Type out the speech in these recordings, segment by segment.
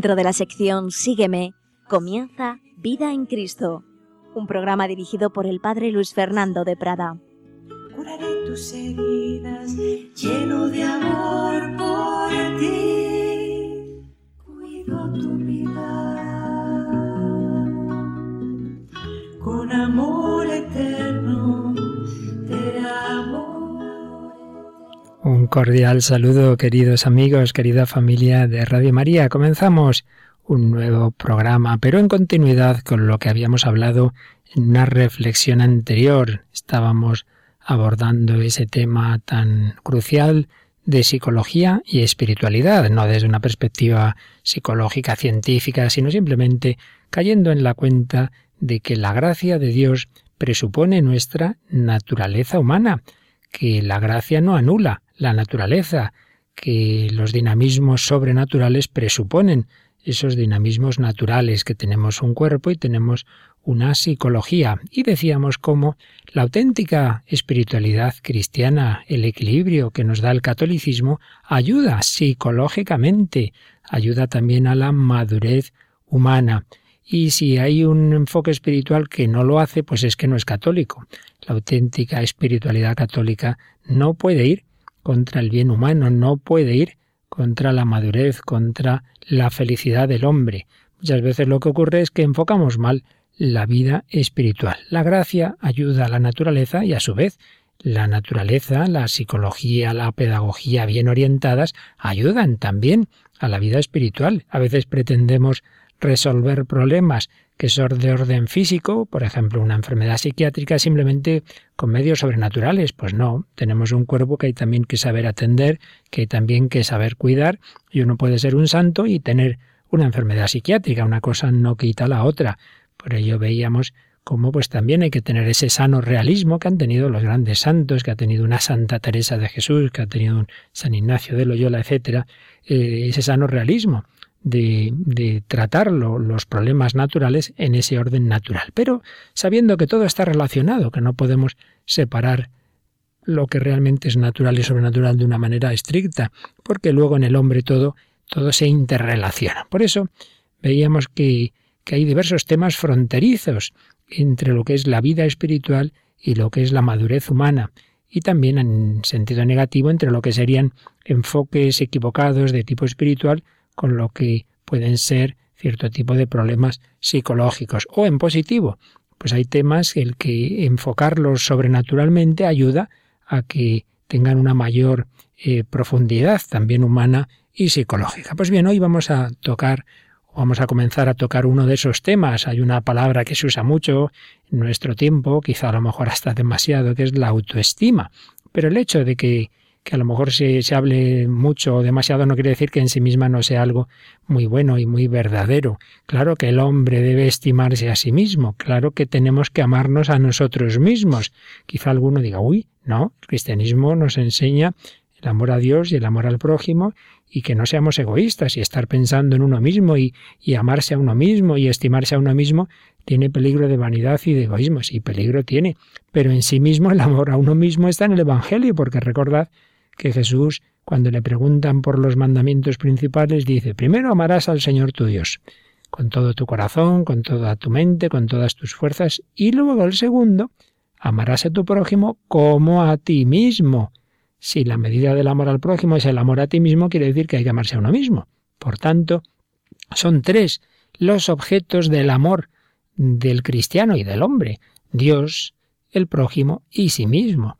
Dentro de la sección Sígueme, comienza Vida en Cristo, un programa dirigido por el Padre Luis Fernando de Prada. Curaré tus heridas, lleno de amor por ti. Cuido tu vida con amor cordial saludo, queridos amigos, querida familia de Radio María. Comenzamos un nuevo programa, pero en continuidad con lo que habíamos hablado en una reflexión anterior. Estábamos abordando ese tema tan crucial de psicología y espiritualidad, no desde una perspectiva psicológica, científica, sino simplemente cayendo en la cuenta de que la gracia de Dios presupone nuestra naturaleza humana, que la gracia no anula la naturaleza, que los dinamismos sobrenaturales presuponen esos dinamismos naturales, que tenemos un cuerpo y tenemos una psicología. Y decíamos cómo la auténtica espiritualidad cristiana, el equilibrio que nos da el catolicismo, ayuda psicológicamente, ayuda también a la madurez humana. Y si hay un enfoque espiritual que no lo hace, pues es que no es católico. La auténtica espiritualidad católica no puede ir contra el bien humano, no puede ir contra la madurez, contra la felicidad del hombre. Muchas veces lo que ocurre es que enfocamos mal la vida espiritual. La gracia ayuda a la naturaleza y a su vez la naturaleza, la psicología, la pedagogía bien orientadas ayudan también a la vida espiritual. A veces pretendemos resolver problemas que son de orden físico, por ejemplo, una enfermedad psiquiátrica, simplemente con medios sobrenaturales. Pues no, tenemos un cuerpo que hay también que saber atender, que hay también que saber cuidar, y uno puede ser un santo y tener una enfermedad psiquiátrica, una cosa no quita la otra. Por ello veíamos cómo pues también hay que tener ese sano realismo que han tenido los grandes santos, que ha tenido una Santa Teresa de Jesús, que ha tenido un San Ignacio de Loyola, etcétera, eh, ese sano realismo de, tratar los problemas naturales en ese orden natural, pero sabiendo que todo está relacionado, que no podemos separar lo que realmente es natural y sobrenatural de una manera estricta, porque luego en el hombre todo, todo se interrelaciona. Por eso veíamos que, que hay diversos temas fronterizos entre lo que es la vida espiritual y lo que es la madurez humana, y también en sentido negativo entre lo que serían enfoques equivocados de tipo espiritual con lo que pueden ser cierto tipo de problemas psicológicos. O en positivo, pues hay temas el que enfocarlos sobrenaturalmente ayuda a que tengan una mayor eh, profundidad también humana y psicológica. Pues bien, hoy vamos a tocar vamos a comenzar a tocar uno de esos temas. Hay una palabra que se usa mucho en nuestro tiempo, quizá a lo mejor hasta demasiado, que es la autoestima. Pero el hecho de que que a lo mejor se, se hable mucho o demasiado no quiere decir que en sí misma no sea algo muy bueno y muy verdadero. Claro que el hombre debe estimarse a sí mismo, claro que tenemos que amarnos a nosotros mismos. Quizá alguno diga, uy, no, el cristianismo nos enseña el amor a Dios y el amor al prójimo y que no seamos egoístas y estar pensando en uno mismo y, y, amarse a uno mismo y estimarse a uno mismo tiene peligro de vanidad y de egoísmo. Sí, peligro tiene, pero en sí mismo el amor a uno mismo está en el Evangelio, porque recordad que Jesús, cuando le preguntan por los mandamientos principales, dice, primero amarás al Señor tu Dios, con todo tu corazón, con toda tu mente, con todas tus fuerzas, y luego el segundo, amarás a tu prójimo como a ti mismo. Si la medida del amor al prójimo es el amor a ti mismo, quiere decir que hay que amarse a uno mismo. Por tanto, son tres los objetos del amor del cristiano y del hombre, Dios, el prójimo y sí mismo.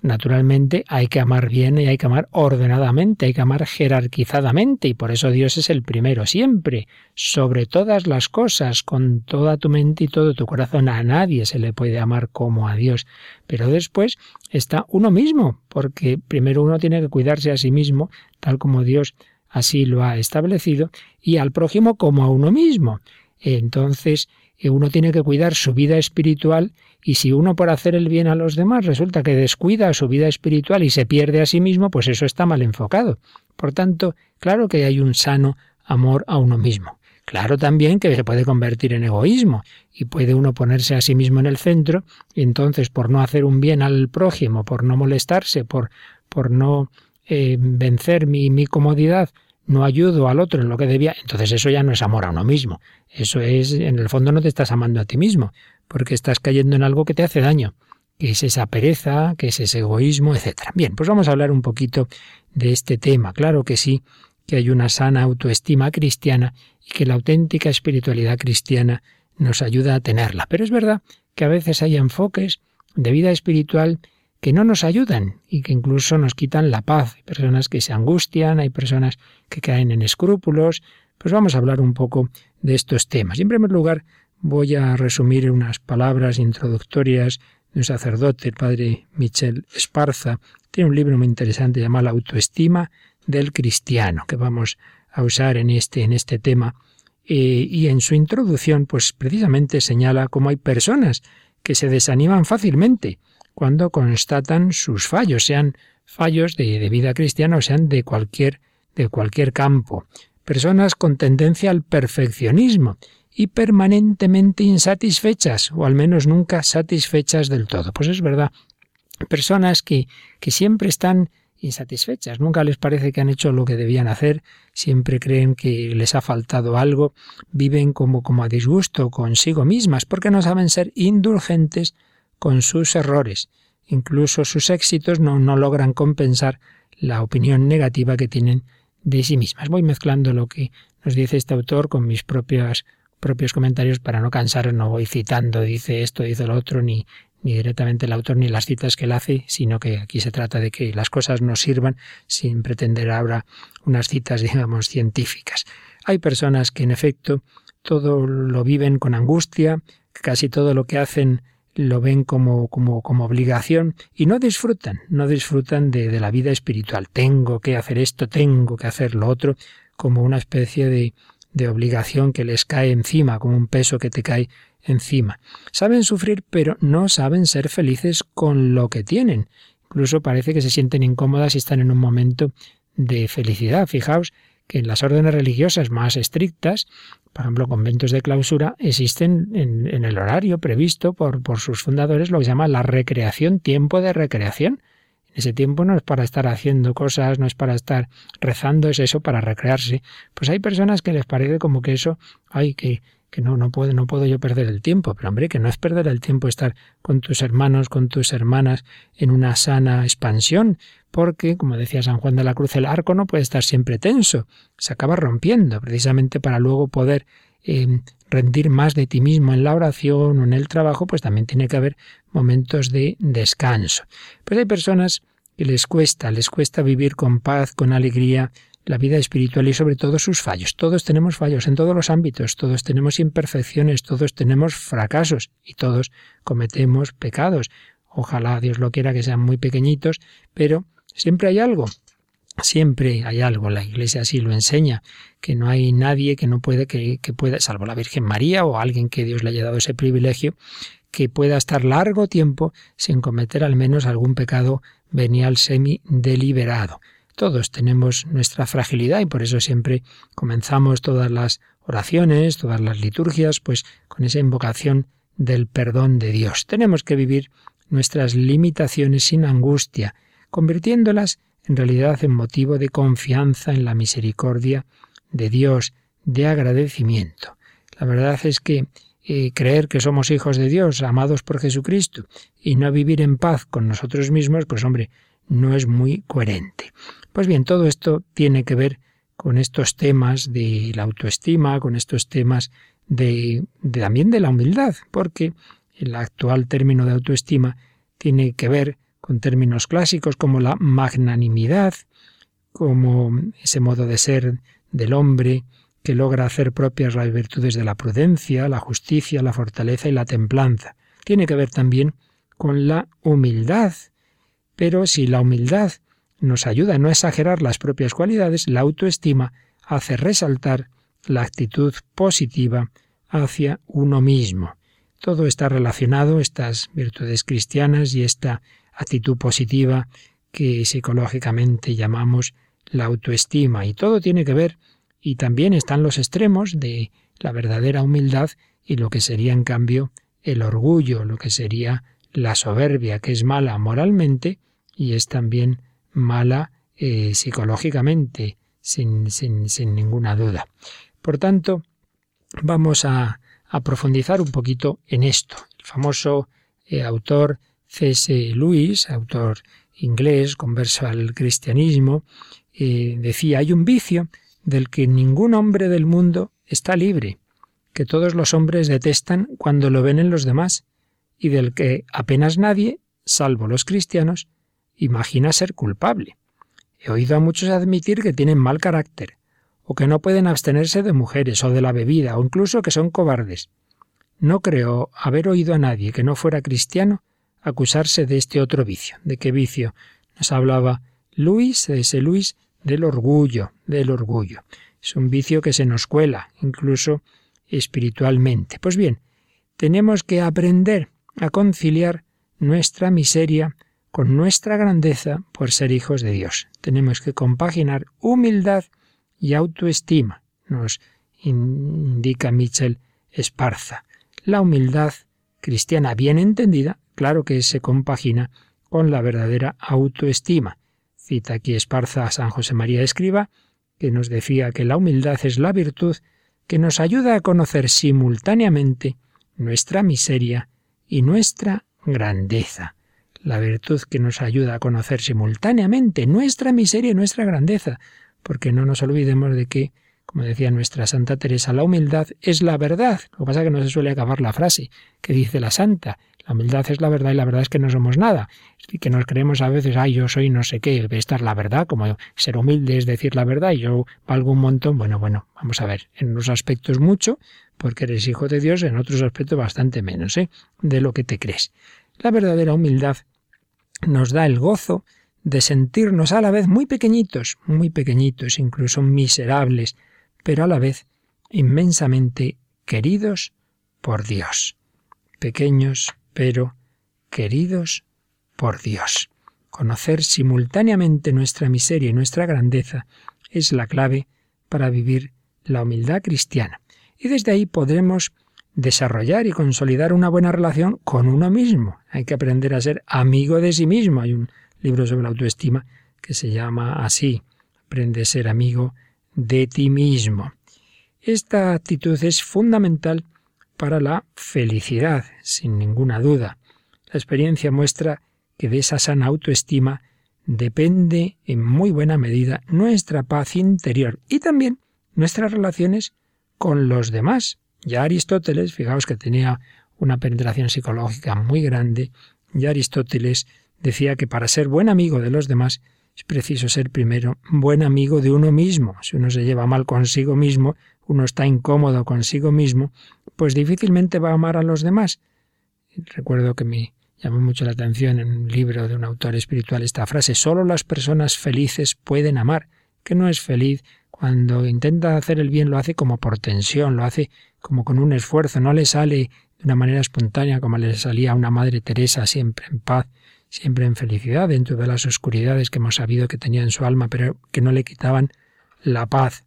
Naturalmente hay que amar bien y hay que amar ordenadamente, hay que amar jerarquizadamente y por eso Dios es el primero siempre, sobre todas las cosas, con toda tu mente y todo tu corazón. A nadie se le puede amar como a Dios. Pero después está uno mismo, porque primero uno tiene que cuidarse a sí mismo, tal como Dios así lo ha establecido, y al prójimo como a uno mismo. Entonces, eh, uno tiene que cuidar su vida espiritual y si uno por hacer el bien a los demás resulta que descuida su vida espiritual y se pierde a sí mismo, pues eso está mal enfocado. Por tanto, claro que hay un sano amor a uno mismo. Claro también que se puede convertir en egoísmo y puede uno ponerse a sí mismo en el centro y entonces por no hacer un bien al prójimo, por no molestarse, por, por no eh, vencer mi, mi comodidad, no ayudo al otro en lo que debía, entonces eso ya no es amor a uno mismo. Eso es, en el fondo no te estás amando a ti mismo, porque estás cayendo en algo que te hace daño, que es esa pereza, que es ese egoísmo, etc. Bien, pues vamos a hablar un poquito de este tema. Claro que sí, que hay una sana autoestima cristiana y que la auténtica espiritualidad cristiana nos ayuda a tenerla. Pero es verdad que a veces hay enfoques de vida espiritual que no nos ayudan y que incluso nos quitan la paz. Hay personas que se angustian, hay personas que caen en escrúpulos. Pues vamos a hablar un poco de estos temas. Y en primer lugar voy a resumir unas palabras introductorias de un sacerdote, el padre Michel Esparza. Tiene un libro muy interesante llamado La autoestima del cristiano, que vamos a usar en este, en este tema. Eh, y en su introducción, pues precisamente señala cómo hay personas que se desaniman fácilmente cuando constatan sus fallos, sean fallos de, vida cristiana o sean de cualquier, de cualquier campo. Personas con tendencia al perfeccionismo y permanentemente insatisfechas, o al menos nunca satisfechas del todo. Pues es verdad, personas que, que siempre están insatisfechas. Nunca les parece que han hecho lo que debían hacer, siempre creen que les ha faltado algo, viven como, como a disgusto consigo mismas, porque no saben ser indulgentes con sus errores. Incluso sus éxitos no, no logran compensar la opinión negativa que tienen de sí mismas. Voy mezclando lo que nos dice este autor con mis propios propios comentarios para no cansar, no voy citando, dice esto, dice lo otro, ni, ni directamente el autor ni las citas que él hace, sino que aquí se trata de que las cosas nos sirvan sin pretender ahora unas citas, digamos, científicas. Hay personas que en efecto todo lo viven con angustia, casi todo lo que hacen lo ven como, como, como obligación y no disfrutan, no disfrutan de, de la vida espiritual. Tengo que hacer esto, tengo que hacer lo otro, como una especie de, de obligación que les cae encima, como un peso que te cae encima. Saben sufrir, pero no saben ser felices con lo que tienen. Incluso parece que se sienten incómodas y están en un momento de felicidad. Fijaos que en las órdenes religiosas más estrictas, por ejemplo, conventos de clausura, existen en, el horario previsto por, por, sus fundadores lo que se llama la recreación, tiempo de recreación. Ese tiempo no es para estar haciendo cosas, no es para estar rezando, es eso para recrearse. Pues hay personas que les parece como que eso, ay, que, que no, no puedo, no puedo yo perder el tiempo, pero hombre, que no es perder el tiempo estar con tus hermanos, con tus hermanas en una sana expansión, porque, como decía San Juan de la Cruz, el arco no puede estar siempre tenso, se acaba rompiendo, precisamente para luego poder eh, rendir más de ti mismo en la oración o en el trabajo, pues también tiene que haber momentos de descanso. Pues hay personas que les cuesta, les cuesta vivir con paz, con alegría, la vida espiritual y sobre todo sus fallos. Todos tenemos fallos en todos los ámbitos, todos tenemos imperfecciones, todos tenemos fracasos y todos cometemos pecados. Ojalá Dios lo quiera que sean muy pequeñitos, pero siempre hay algo. Siempre hay algo, la Iglesia así lo enseña, que no hay nadie que no puede, que, que pueda, salvo la Virgen María o alguien que Dios le haya dado ese privilegio, que pueda estar largo tiempo sin cometer al menos algún pecado venial semi deliberado. Todos tenemos nuestra fragilidad y por eso siempre comenzamos todas las oraciones, todas las liturgias, pues con esa invocación del perdón de Dios. Tenemos que vivir nuestras limitaciones sin angustia, convirtiéndolas en realidad en motivo de confianza en la misericordia de Dios, de agradecimiento. La verdad es que eh, creer que somos hijos de Dios, amados por Jesucristo, y no vivir en paz con nosotros mismos, pues hombre, no es muy coherente. Pues bien, todo esto tiene que ver con estos temas de la autoestima, con estos temas de, también de la humildad, porque el actual término de autoestima tiene que ver con términos clásicos como la magnanimidad, como ese modo de ser del hombre que logra hacer propias las virtudes de la prudencia, la justicia, la fortaleza y la templanza. Tiene que ver también con la humildad. Pero si la humildad nos ayuda a no exagerar las propias cualidades, la autoestima hace resaltar la actitud positiva hacia uno mismo. Todo está relacionado, estas virtudes cristianas y esta actitud positiva que psicológicamente llamamos la autoestima. Y todo tiene que ver, y también están los extremos de la verdadera humildad y lo que sería en cambio el orgullo, lo que sería la soberbia, que es mala moralmente y es también mala eh, psicológicamente, sin, sin, sin, ninguna duda. Por tanto, vamos a, a, profundizar un poquito en esto. El famoso eh, autor C.S. Lewis, autor inglés converso al cristianismo, eh, decía, hay un vicio del que ningún hombre del mundo está libre, que todos los hombres detestan cuando lo ven en los demás, y del que apenas nadie, salvo los cristianos, imagina ser culpable. He oído a muchos admitir que tienen mal carácter, o que no pueden abstenerse de mujeres o de la bebida, o incluso que son cobardes. No creo haber oído a nadie que no fuera cristiano acusarse de este otro vicio. ¿De qué vicio? Nos hablaba Luis, ese Luis, del orgullo, del orgullo. Es un vicio que se nos cuela, incluso espiritualmente. Pues bien, tenemos que aprender a conciliar nuestra miseria con nuestra grandeza por ser hijos de Dios. Tenemos que compaginar humildad y autoestima, nos indica Michel Esparza. La humildad cristiana bien entendida, claro que se compagina con la verdadera autoestima. Cita aquí Esparza a San José María Escriba, que nos decía que la humildad es la virtud que nos ayuda a conocer simultáneamente nuestra miseria y nuestra grandeza la virtud que nos ayuda a conocer simultáneamente nuestra miseria y nuestra grandeza, porque no nos olvidemos de que, como decía nuestra Santa Teresa, la humildad es la verdad. Lo que pasa es que no se suele acabar la frase que dice la Santa. La humildad es la verdad y la verdad es que no somos nada. Y que nos creemos a veces, ay, yo soy no sé qué, esta es la verdad, como ser humilde es decir la verdad y yo valgo un montón. Bueno, bueno, vamos a ver, en unos aspectos mucho, porque eres hijo de Dios, en otros aspectos bastante menos, ¿eh? De lo que te crees. La verdadera humildad nos da el gozo de sentirnos a la vez muy pequeñitos, muy pequeñitos, incluso miserables, pero a la vez inmensamente queridos por Dios. Pequeños, pero queridos por Dios. Conocer simultáneamente nuestra miseria y nuestra grandeza es la clave para vivir la humildad cristiana. Y desde ahí podremos desarrollar y consolidar una buena relación con uno mismo. Hay que aprender a ser amigo de sí mismo. Hay un libro sobre la autoestima que se llama así, Aprende a ser amigo de ti mismo. Esta actitud es fundamental para la felicidad, sin ninguna duda. La experiencia muestra que de esa sana autoestima depende en muy buena medida nuestra paz interior y también nuestras relaciones con los demás. Ya Aristóteles, fijaos que tenía una penetración psicológica muy grande, ya Aristóteles decía que para ser buen amigo de los demás es preciso ser primero buen amigo de uno mismo. Si uno se lleva mal consigo mismo, uno está incómodo consigo mismo, pues difícilmente va a amar a los demás. Recuerdo que me llamó mucho la atención en un libro de un autor espiritual esta frase, solo las personas felices pueden amar, que no es feliz cuando intenta hacer el bien lo hace como por tensión, lo hace como con un esfuerzo, no le sale de una manera espontánea como le salía a una Madre Teresa, siempre en paz, siempre en felicidad, dentro de las oscuridades que hemos sabido que tenía en su alma, pero que no le quitaban la paz.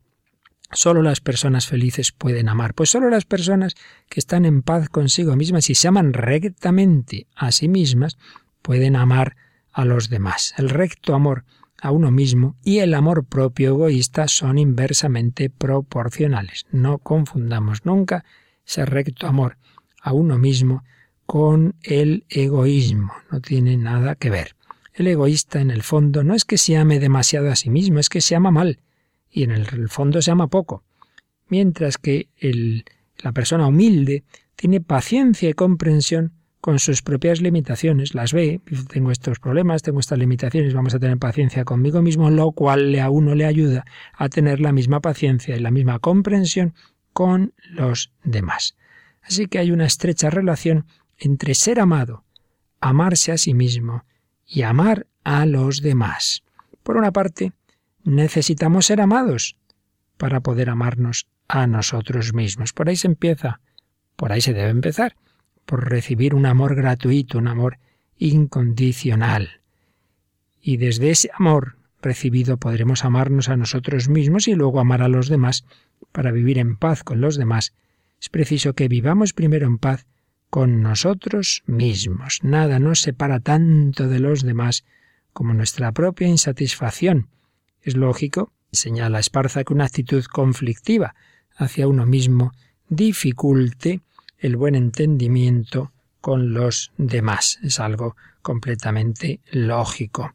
Solo las personas felices pueden amar, pues solo las personas que están en paz consigo mismas y se aman rectamente a sí mismas pueden amar a los demás. El recto amor a uno mismo y el amor propio egoísta son inversamente proporcionales. No confundamos nunca ese recto amor a uno mismo con el egoísmo. No tiene nada que ver. El egoísta en el fondo no es que se ame demasiado a sí mismo, es que se ama mal y en el fondo se ama poco. Mientras que el, la persona humilde tiene paciencia y comprensión con sus propias limitaciones, las ve, tengo estos problemas, tengo estas limitaciones, vamos a tener paciencia conmigo mismo, lo cual a uno le ayuda a tener la misma paciencia y la misma comprensión con los demás. Así que hay una estrecha relación entre ser amado, amarse a sí mismo y amar a los demás. Por una parte, necesitamos ser amados para poder amarnos a nosotros mismos. Por ahí se empieza, por ahí se debe empezar, por recibir un amor gratuito, un amor incondicional. Y desde ese amor recibido podremos amarnos a nosotros mismos y luego amar a los demás para vivir en paz con los demás. Es preciso que vivamos primero en paz con nosotros mismos. Nada nos separa tanto de los demás como nuestra propia insatisfacción. Es lógico, señala Esparza, que una actitud conflictiva hacia uno mismo dificulte el buen entendimiento con los demás. Es algo completamente lógico.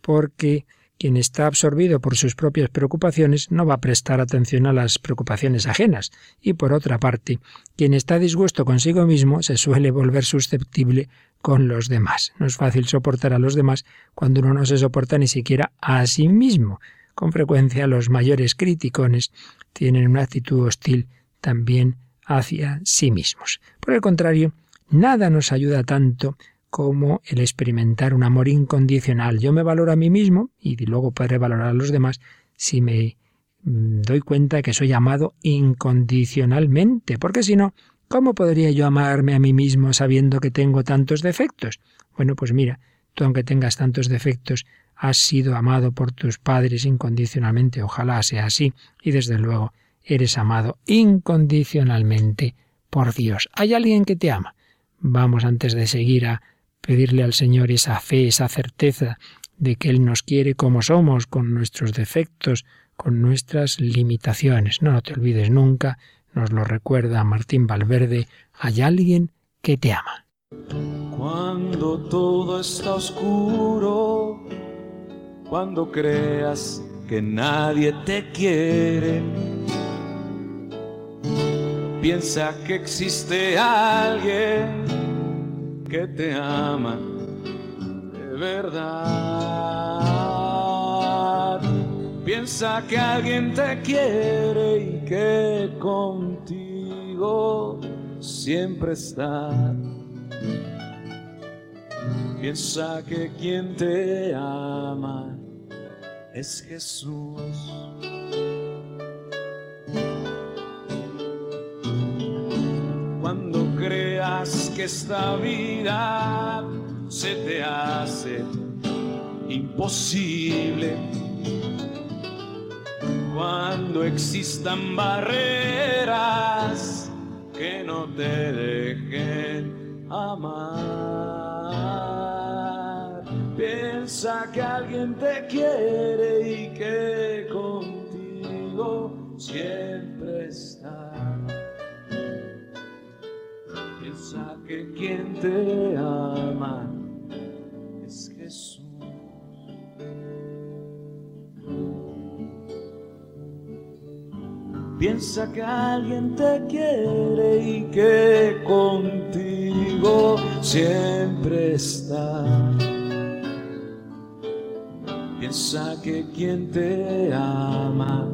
Porque quien está absorbido por sus propias preocupaciones no va a prestar atención a las preocupaciones ajenas. Y por otra parte, quien está disgusto consigo mismo se suele volver susceptible con los demás. No es fácil soportar a los demás cuando uno no se soporta ni siquiera a sí mismo. Con frecuencia los mayores criticones tienen una actitud hostil también hacia sí mismos. Por el contrario, nada nos ayuda tanto como el experimentar un amor incondicional. Yo me valoro a mí mismo y luego podré valorar a los demás si me mm, doy cuenta que soy amado incondicionalmente, porque si no, ¿cómo podría yo amarme a mí mismo sabiendo que tengo tantos defectos? Bueno, pues mira, tú aunque tengas tantos defectos, has sido amado por tus padres incondicionalmente, ojalá sea así, y desde luego eres amado incondicionalmente por Dios. ¿Hay alguien que te ama? Vamos antes de seguir a pedirle al Señor esa fe, esa certeza de que Él nos quiere como somos, con nuestros defectos, con nuestras limitaciones. No, te olvides nunca, nos lo recuerda Martín Valverde, hay alguien que te ama. Cuando todo está oscuro, cuando creas que nadie te quiere, piensa que existe alguien que te ama de verdad. Piensa que alguien te quiere y que contigo siempre está. Piensa que quien te ama es Jesús. Que esta vida se te hace imposible. Cuando existan barreras que no te dejen amar. Piensa que alguien te quiere y que contigo siempre que quien te ama es Jesús. Piensa que alguien te quiere y que contigo siempre está. Piensa que quien te ama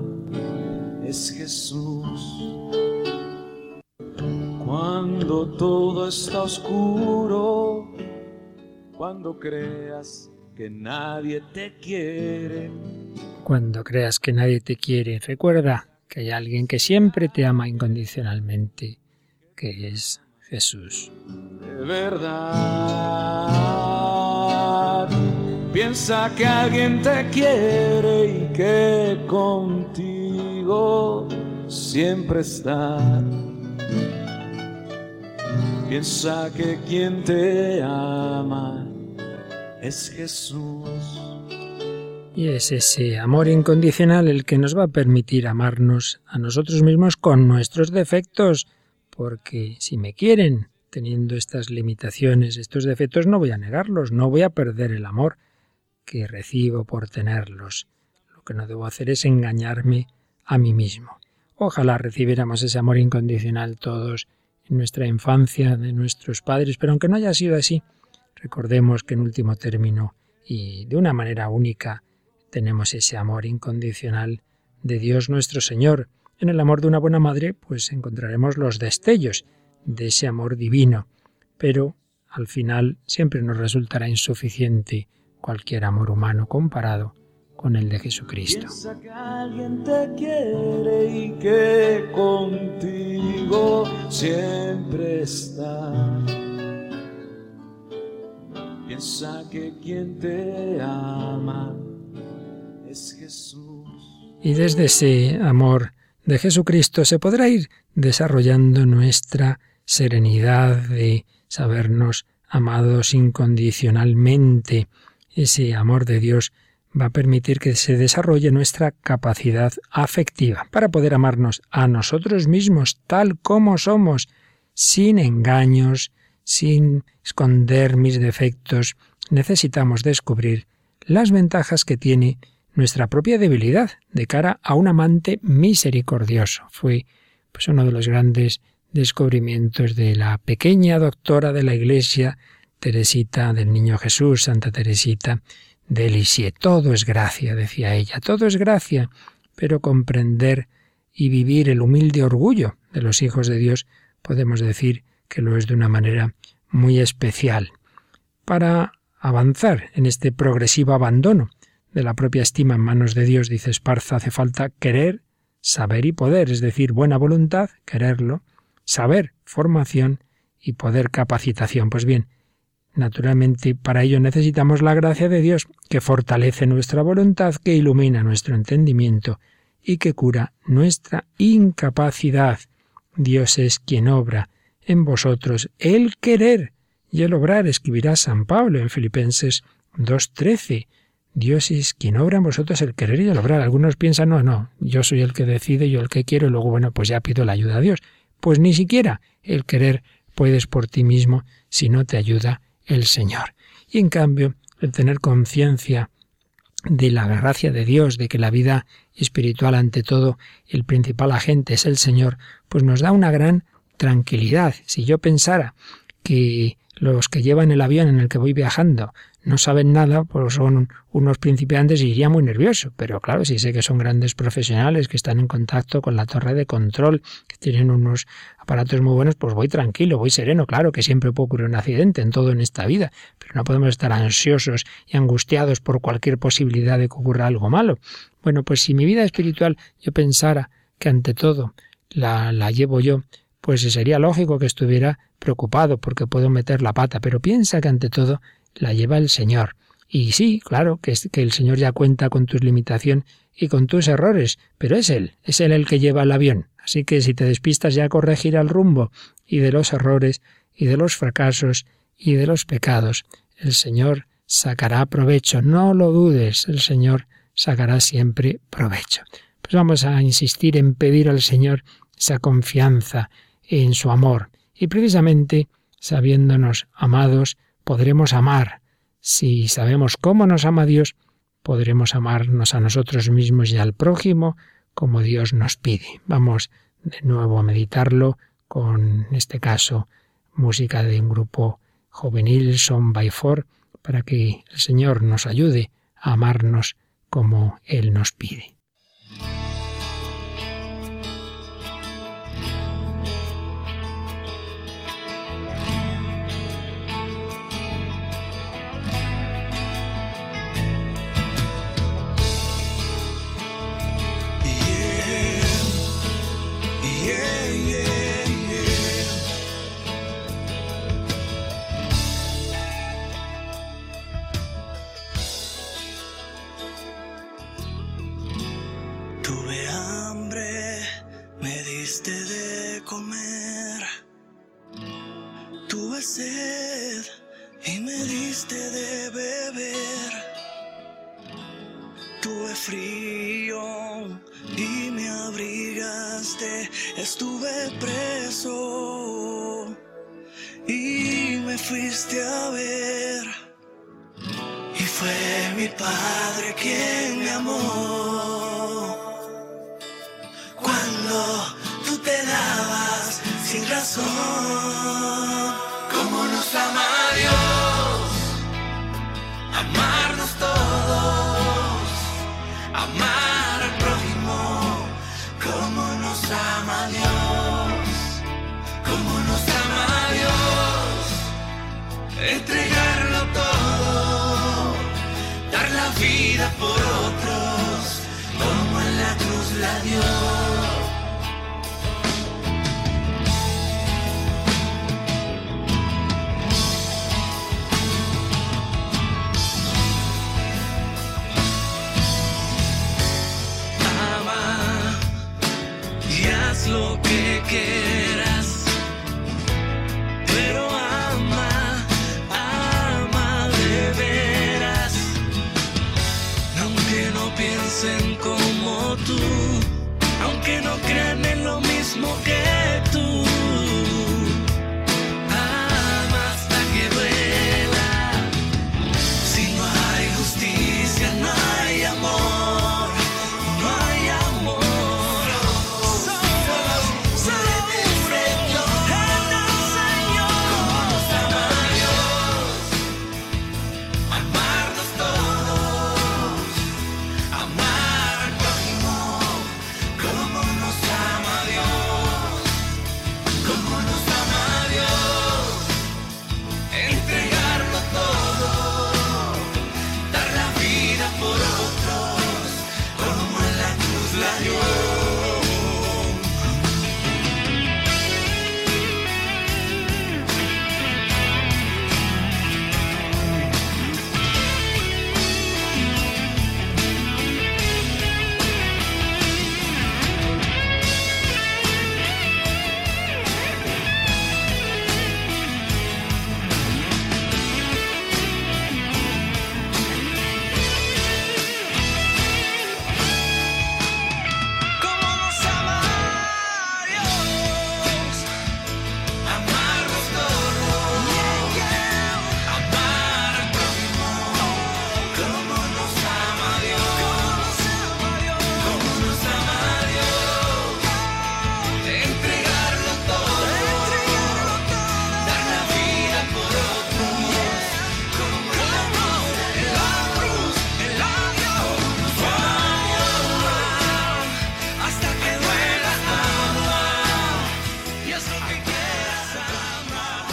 es Jesús. Cuando todo está oscuro, cuando creas que nadie te quiere. Cuando creas que nadie te quiere, recuerda que hay alguien que siempre te ama incondicionalmente, que es Jesús. De verdad, piensa que alguien te quiere y que contigo siempre está Piensa que quien te ama es Jesús. Y es ese amor incondicional el que nos va a permitir amarnos a nosotros mismos con nuestros defectos, porque si me quieren, teniendo estas limitaciones, estos defectos, no voy a negarlos, no voy a perder el amor que recibo por tenerlos. Lo que no debo hacer es engañarme a mí mismo. Ojalá recibiéramos ese amor incondicional todos en nuestra infancia de nuestros padres, pero aunque no haya sido así, recordemos que en último término y de una manera única tenemos ese amor incondicional de Dios nuestro Señor. En el amor de una buena madre, pues encontraremos los destellos de ese amor divino, pero al final siempre nos resultará insuficiente cualquier amor humano comparado con el de Jesucristo. Piensa que alguien te quiere y que contigo siempre está. Piensa que quien te ama es Jesús. Y desde ese amor de Jesucristo se podrá ir desarrollando nuestra serenidad de sabernos amados incondicionalmente. Ese amor de Dios va a permitir que se desarrolle nuestra capacidad afectiva para poder amarnos a nosotros mismos tal como somos, sin engaños, sin esconder mis defectos. Necesitamos descubrir las ventajas que tiene nuestra propia debilidad de cara a un amante misericordioso. Fue pues uno de los grandes descubrimientos de la pequeña doctora de la Iglesia, Teresita del Niño Jesús, Santa Teresita de. Todo es gracia, decía ella, todo es gracia, pero comprender y vivir el humilde orgullo de los hijos de Dios podemos decir que lo es de una manera muy especial. Para avanzar en este progresivo abandono de la propia estima en manos de Dios, dice Esparza, hace falta querer, saber y poder, es decir, buena voluntad, quererlo, saber, formación y poder, capacitación. Pues bien, naturalmente para ello necesitamos la gracia de Dios, que fortalece nuestra voluntad, que ilumina nuestro entendimiento y que cura nuestra incapacidad. Dios es quien obra en vosotros el querer y el obrar, escribirá San Pablo en Filipenses 2.13. Dios es quien obra en vosotros el querer y el obrar. Algunos piensan, no, no, yo soy el que decide, yo el que quiero, y luego, bueno, pues ya pido la ayuda a Dios. Pues ni siquiera el querer puedes por ti mismo si no te ayuda el Señor. Y en cambio, el tener conciencia de la gracia de Dios, de que la vida espiritual ante todo, el principal agente es el Señor, pues nos da una gran tranquilidad. Si yo pensara que los que llevan el avión en el que voy viajando no saben nada, pues son unos principiantes y iría muy nervioso. Pero claro, si sé que son grandes profesionales que están en contacto con la torre de control, que tienen unos aparatos muy buenos, pues voy tranquilo, voy sereno. Claro que siempre puede ocurrir un accidente en todo en esta vida, pero no podemos estar ansiosos y angustiados por cualquier posibilidad de que ocurra algo malo. Bueno, pues si mi vida espiritual yo pensara que ante todo la, la llevo yo, pues sería lógico que estuviera preocupado porque puedo meter la pata, pero piensa que ante todo la lleva el Señor. Y sí, claro, que, es, que el Señor ya cuenta con tus limitaciones y con tus errores, pero es Él, es Él el que lleva el avión. Así que si te despistas ya corregir el rumbo y de los errores y de los fracasos y de los pecados, el Señor sacará provecho, no lo dudes, el Señor sacará siempre provecho. Pues vamos a insistir en pedir al Señor esa confianza en su amor y precisamente sabiéndonos amados, podremos amar. Si sabemos cómo nos ama Dios, podremos amarnos a nosotros mismos y al prójimo como Dios nos pide. Vamos de nuevo a meditarlo con, en este caso, música de un grupo juvenil, Son by Four, para que el Señor nos ayude a amarnos como Él nos pide.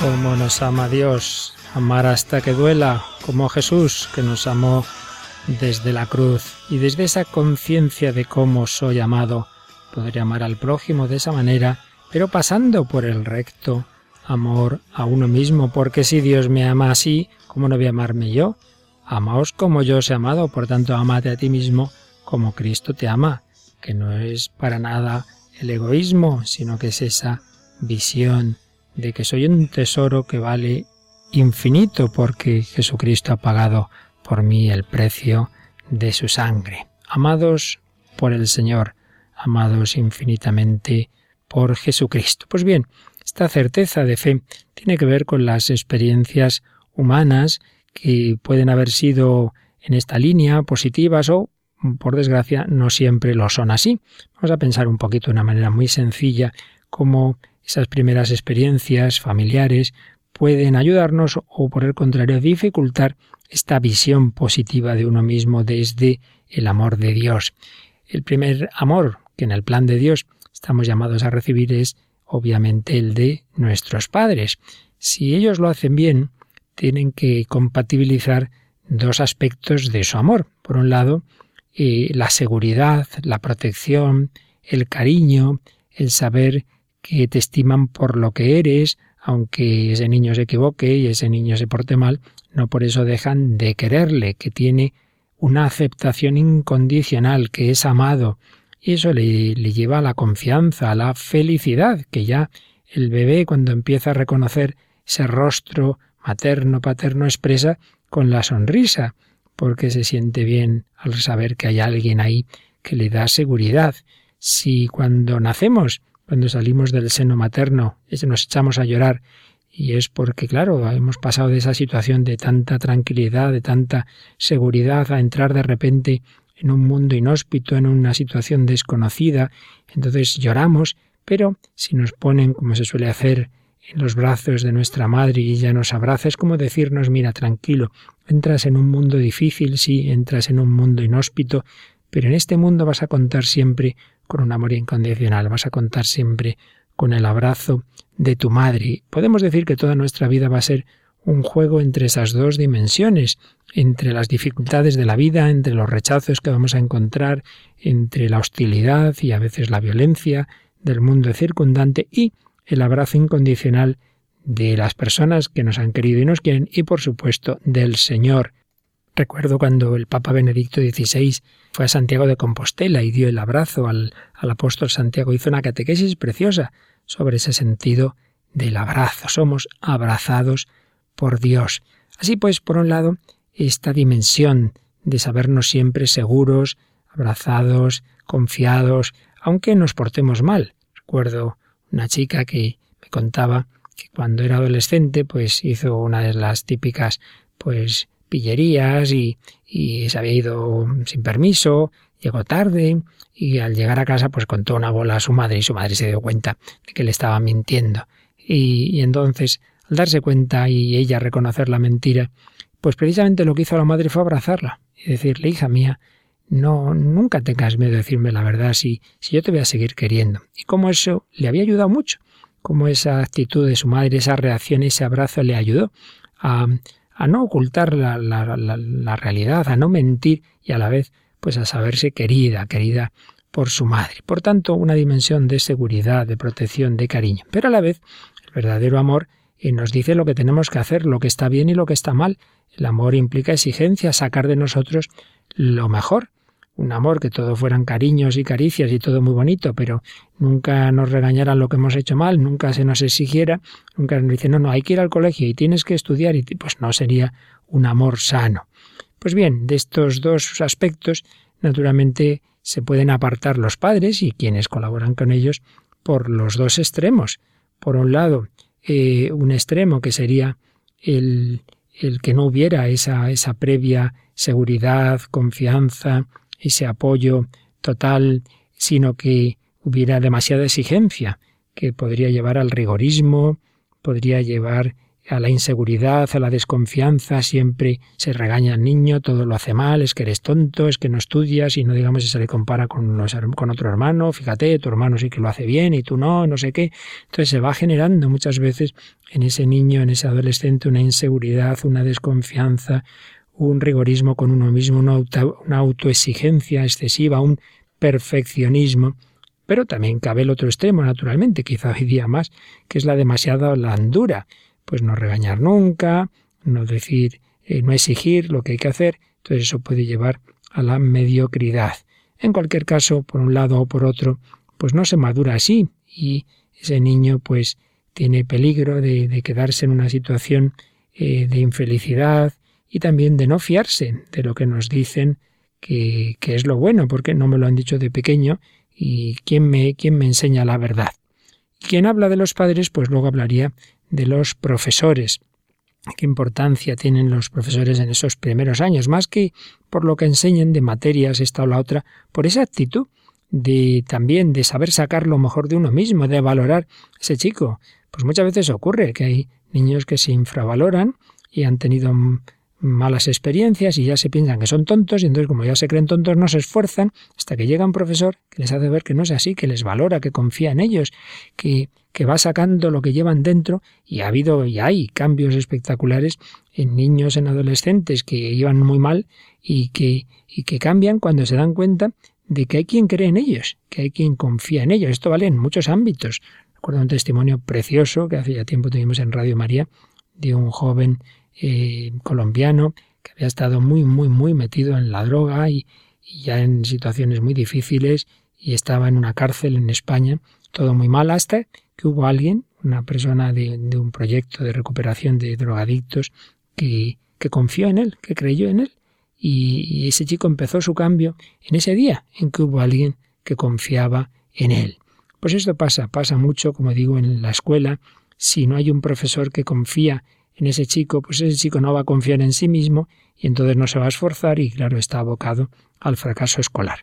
Como nos ama Dios, amar hasta que duela, como Jesús, que nos amó desde la cruz y desde esa conciencia de cómo soy amado, podré amar al prójimo de esa manera, pero pasando por el recto amor a uno mismo, porque si Dios me ama así, ¿cómo no voy a amarme yo? Amaos como yo os he amado, por tanto, amate a ti mismo como Cristo te ama, que no es para nada el egoísmo, sino que es esa visión de que soy un tesoro que vale infinito porque Jesucristo ha pagado por mí el precio de su sangre. Amados por el Señor, amados infinitamente por Jesucristo. Pues bien, esta certeza de fe tiene que ver con las experiencias humanas que pueden haber sido en esta línea positivas o, por desgracia, no siempre lo son así. Vamos a pensar un poquito de una manera muy sencilla cómo esas primeras experiencias familiares pueden ayudarnos o, por el contrario, dificultar esta visión positiva de uno mismo desde el amor de Dios. El primer amor que en el plan de Dios estamos llamados a recibir es obviamente el de nuestros padres. Si ellos lo hacen bien, tienen que compatibilizar dos aspectos de su amor. Por un lado, eh, la seguridad, la protección, el cariño, el saber que te estiman por lo que eres, aunque ese niño se equivoque y ese niño se porte mal, no por eso dejan de quererle, que tiene una aceptación incondicional, que es amado, y eso le, le lleva a la confianza, a la felicidad, que ya el bebé cuando empieza a reconocer ese rostro materno, paterno, expresa con la sonrisa, porque se siente bien al saber que hay alguien ahí que le da seguridad. Si cuando nacemos, cuando salimos del seno materno, nos echamos a llorar, y es porque, claro, hemos pasado de esa situación de tanta tranquilidad, de tanta seguridad, a entrar de repente en un mundo inhóspito, en una situación desconocida, entonces lloramos, pero si nos ponen, como se suele hacer, en los brazos de nuestra madre y ella nos abraza, es como decirnos, mira, tranquilo, entras en un mundo difícil, sí, entras en un mundo inhóspito, pero en este mundo vas a contar siempre con un amor incondicional, vas a contar siempre con el abrazo de tu madre. Podemos decir que toda nuestra vida va a ser un juego entre esas dos dimensiones, entre las dificultades de la vida, entre los rechazos que vamos a encontrar, entre la hostilidad y a veces la violencia del mundo circundante y el abrazo incondicional de las personas que nos han querido y nos quieren y por supuesto del Señor. Recuerdo cuando el Papa Benedicto XVI fue a Santiago de Compostela y dio el abrazo al, al apóstol Santiago, hizo una catequesis preciosa sobre ese sentido del abrazo. Somos abrazados por Dios. Así pues, por un lado, esta dimensión de sabernos siempre seguros, abrazados, confiados, aunque nos portemos mal. Recuerdo una chica que me contaba que cuando era adolescente, pues hizo una de las típicas, pues, pillerías y, y se había ido sin permiso, llegó tarde y al llegar a casa, pues contó una bola a su madre y su madre se dio cuenta de que le estaba mintiendo. Y, y entonces al darse cuenta y ella reconocer la mentira, pues precisamente lo que hizo la madre fue abrazarla y decirle, hija mía, no, nunca tengas miedo de decirme la verdad si, si yo te voy a seguir queriendo. Y como eso le había ayudado mucho, como esa actitud de su madre, esa reacción, ese abrazo le ayudó a, a no ocultar la, la, la, la realidad, a no mentir y a la vez pues a saberse querida, querida por su madre. Por tanto, una dimensión de seguridad, de protección, de cariño. Pero a la vez, el verdadero amor y nos dice lo que tenemos que hacer, lo que está bien y lo que está mal. El amor implica exigencia, sacar de nosotros lo mejor. Un amor que todo fueran cariños y caricias y todo muy bonito, pero nunca nos regañaran lo que hemos hecho mal, nunca se nos exigiera, nunca nos dicen, no, no, hay que ir al colegio y tienes que estudiar, y pues no sería un amor sano. Pues bien, de estos dos aspectos, naturalmente se pueden apartar los padres y quienes colaboran con ellos por los dos extremos. Por un lado, eh, un extremo que sería el, el que no hubiera esa, esa previa seguridad, confianza, ese apoyo total, sino que hubiera demasiada exigencia, que podría llevar al rigorismo, podría llevar a la inseguridad, a la desconfianza, siempre se regaña al niño, todo lo hace mal, es que eres tonto, es que no estudias y no digamos si se le compara con, con otro hermano, fíjate, tu hermano sí que lo hace bien y tú no, no sé qué. Entonces se va generando muchas veces en ese niño, en ese adolescente, una inseguridad, una desconfianza, un rigorismo con uno mismo, una, una autoexigencia excesiva, un perfeccionismo. Pero también cabe el otro extremo, naturalmente, quizá hoy día más, que es la demasiada blandura pues no regañar nunca, no decir, eh, no exigir lo que hay que hacer, entonces eso puede llevar a la mediocridad. En cualquier caso, por un lado o por otro, pues no se madura así y ese niño pues tiene peligro de, de quedarse en una situación eh, de infelicidad y también de no fiarse de lo que nos dicen que, que, es lo bueno, porque no me lo han dicho de pequeño y quién me, quién me enseña la verdad. Quien habla de los padres, pues luego hablaría de los profesores. ¿Qué importancia tienen los profesores en esos primeros años? Más que por lo que enseñen de materias esta o la otra, por esa actitud de también de saber sacar lo mejor de uno mismo, de valorar ese chico. Pues muchas veces ocurre que hay niños que se infravaloran y han tenido malas experiencias y ya se piensan que son tontos y entonces como ya se creen tontos no se esfuerzan hasta que llega un profesor que les hace ver que no es así, que les valora, que confía en ellos, que, que va sacando lo que llevan dentro y ha habido y hay cambios espectaculares en niños, en adolescentes que iban muy mal y que, y que cambian cuando se dan cuenta de que hay quien cree en ellos, que hay quien confía en ellos. Esto vale en muchos ámbitos. Recuerdo un testimonio precioso que hace ya tiempo tuvimos en Radio María de un joven eh, colombiano que había estado muy, muy, muy metido en la droga y, ya en situaciones muy difíciles y estaba en una cárcel en España, todo muy mal, hasta que hubo alguien, una persona de, de un proyecto de recuperación de drogadictos, que, que, confió en él, que creyó en él. Y, y ese chico empezó su cambio en ese día en que hubo alguien que confiaba en él. Pues esto pasa, pasa mucho, como digo, en la escuela. Si no hay un profesor que confía en ese chico, pues ese chico no va a confiar en sí mismo y entonces no se va a esforzar y claro, está abocado al fracaso escolar.